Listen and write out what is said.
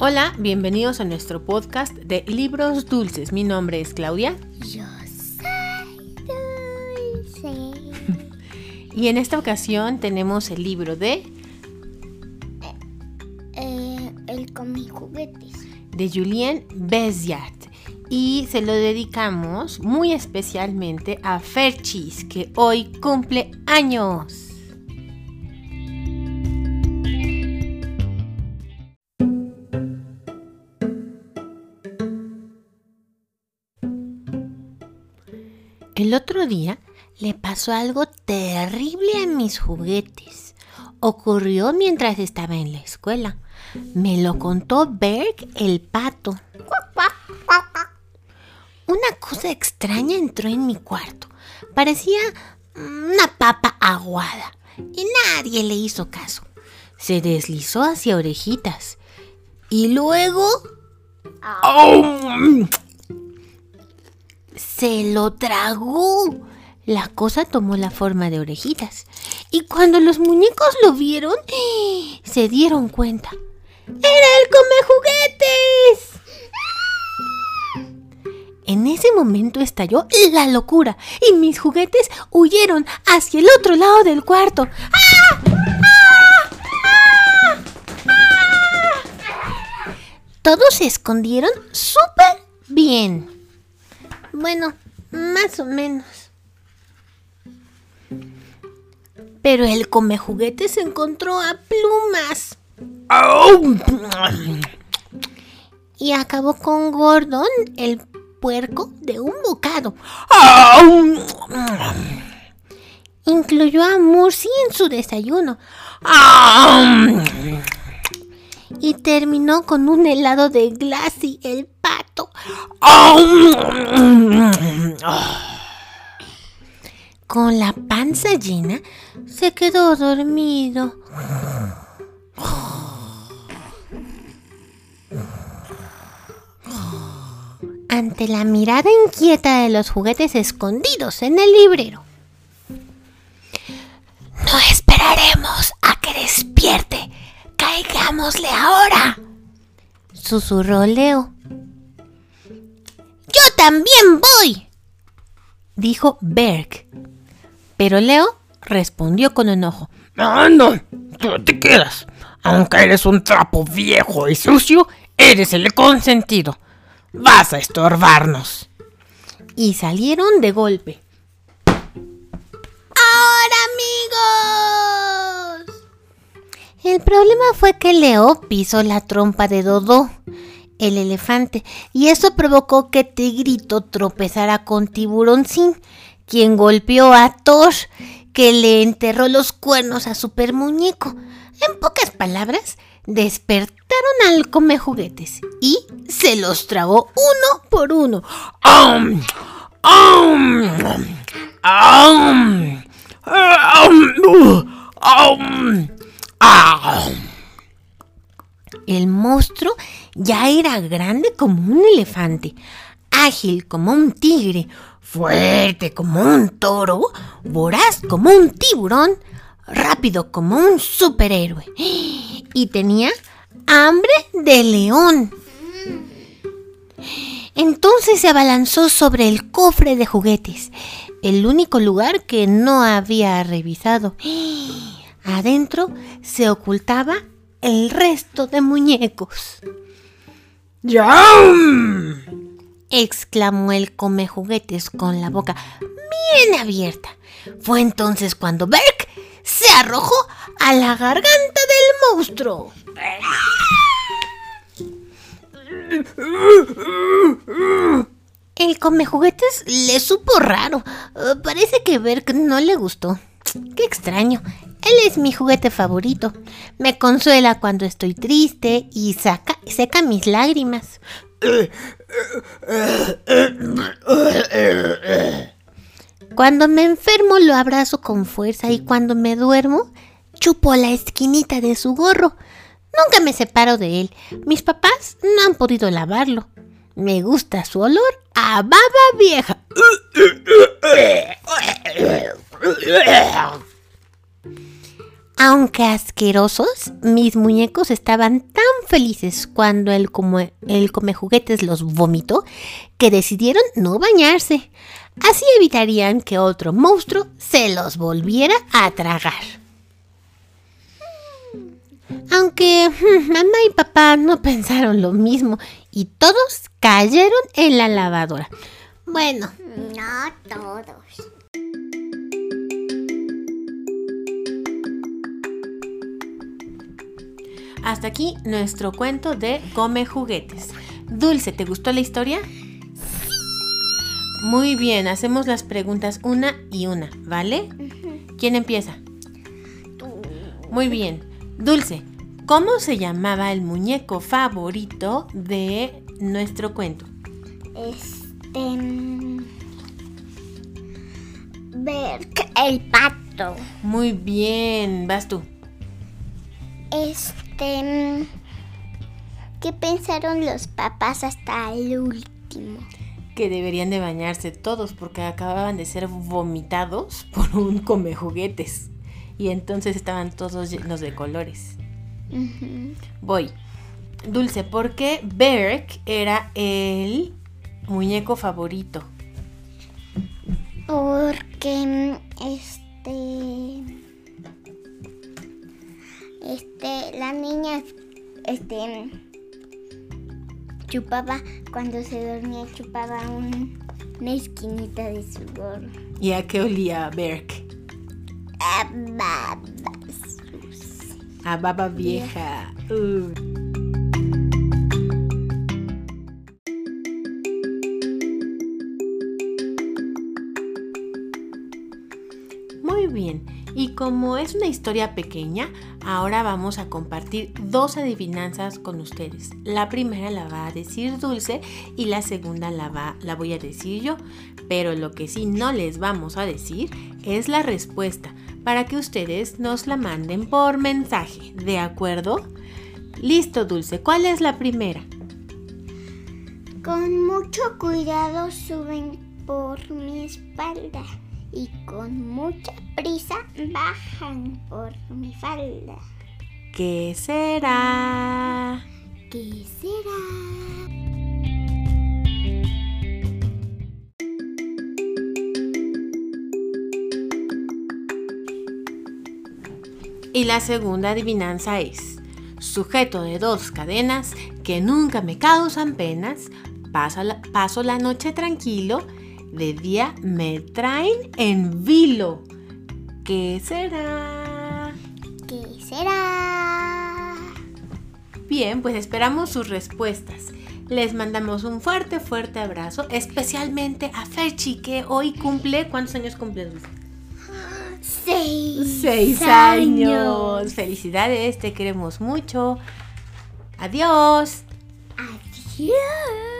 Hola, bienvenidos a nuestro podcast de Libros Dulces. Mi nombre es Claudia. Yo soy dulce. Y en esta ocasión tenemos el libro de, Eh, el con mis juguetes. de Julien Béziat. Y se lo dedicamos muy especialmente a Ferchis, que hoy cumple años. El otro día le pasó algo terrible a mis juguetes. Ocurrió mientras estaba en la escuela. Me lo contó Berg el pato. Una cosa extraña entró en mi cuarto. Parecía una papa aguada y nadie le hizo caso. Se deslizó hacia orejitas y luego se lo tragó. La cosa tomó la forma de orejitas. Y cuando los muñecos lo vieron, se dieron cuenta. ¡Era el come juguetes! En ese momento estalló la locura y mis juguetes huyeron hacia el otro lado del cuarto. ¡Ah! ¡Ah! ¡Ah! ¡Ah! Todos se escondieron súper bien. Bueno, más o menos. Pero el come juguetes encontró a plumas y acabó con Gordon, el puerco, de un bocado. Incluyó a Murcy en su desayuno. Y terminó con un helado de Glassy, el. Con la panza llena, se quedó dormido. Ante la mirada inquieta de los juguetes escondidos en el librero. No esperaremos a que despierte. Caigámosle ahora. Susurró Leo. Yo también voy, dijo Berg. Pero Leo respondió con enojo. No, tú te quedas. Aunque eres un trapo viejo y sucio, eres el consentido. Vas a estorbarnos. Y salieron de golpe. ¡Ahora, amigos! El problema fue que Leo pisó la trompa de Dodó, el elefante, y eso provocó que Tigrito tropezara con Tiburoncín, quien golpeó a Thor, que le enterró los cuernos a Super Muñeco. En pocas palabras, despertaron al come juguetes y se los tragó uno por uno. ¡Am! El monstruo ya era grande como un elefante, ágil como un tigre, fuerte como un toro, voraz como un tiburón, rápido como un superhéroe. Y tenía hambre de león. Entonces se abalanzó sobre el cofre de juguetes, el único lugar que no había revisado. Adentro se ocultaba el resto de muñecos. ¡Yam! exclamó el come juguetes con la boca bien abierta. Fue entonces cuando Berk se arrojó a la garganta del monstruo. El come juguetes le supo raro. Parece que Berk no le gustó. Qué extraño. Él es mi juguete favorito. Me consuela cuando estoy triste y saca, seca mis lágrimas. Cuando me enfermo lo abrazo con fuerza y cuando me duermo chupo la esquinita de su gorro. Nunca me separo de él. Mis papás no han podido lavarlo. Me gusta su olor a baba vieja. Aunque asquerosos, mis muñecos estaban tan felices cuando el come, el come juguetes los vomitó que decidieron no bañarse. Así evitarían que otro monstruo se los volviera a tragar. Aunque hmm, mamá y papá no pensaron lo mismo y todos cayeron en la lavadora. Bueno, No todos. Hasta aquí nuestro cuento de Come juguetes. Dulce, ¿te gustó la historia? Muy bien, hacemos las preguntas una y una, ¿vale? ¿Quién empieza? Muy bien. Dulce, ¿cómo se llamaba el muñeco favorito de nuestro cuento? Este. mm, Berk, el pato. Muy bien, vas tú. Este. Mm, ¿Qué pensaron los papás hasta el último? Que deberían de bañarse todos porque acababan de ser vomitados por un come juguetes. Y entonces estaban todos llenos de colores. Voy. Dulce, ¿por qué Berk era el muñeco favorito? Porque mm, este este la niña este chupaba cuando se dormía chupaba un- una esquinita de su gorro. ¿Y a qué olía Berk? Ah, babas. A baba vieja. Uh. Muy bien, y como es una historia pequeña, ahora vamos a compartir dos adivinanzas con ustedes. La primera la va a decir Dulce y la segunda la, va, la voy a decir yo, pero lo que sí no les vamos a decir es la respuesta para que ustedes nos la manden por mensaje, ¿de acuerdo? Listo, Dulce, ¿cuál es la primera? Con mucho cuidado suben por mi espalda y con mucha prisa bajan por mi falda. ¿Qué será? ¿Qué será? Y la segunda adivinanza es, sujeto de dos cadenas que nunca me causan penas, paso la, paso la noche tranquilo, de día me traen en vilo. ¿Qué será? ¿Qué será? Bien, pues esperamos sus respuestas. Les mandamos un fuerte, fuerte abrazo, especialmente a Ferchi, que hoy cumple, ¿cuántos años cumple? Seis, Seis años. Felicidades, te queremos mucho. Adiós. Adiós.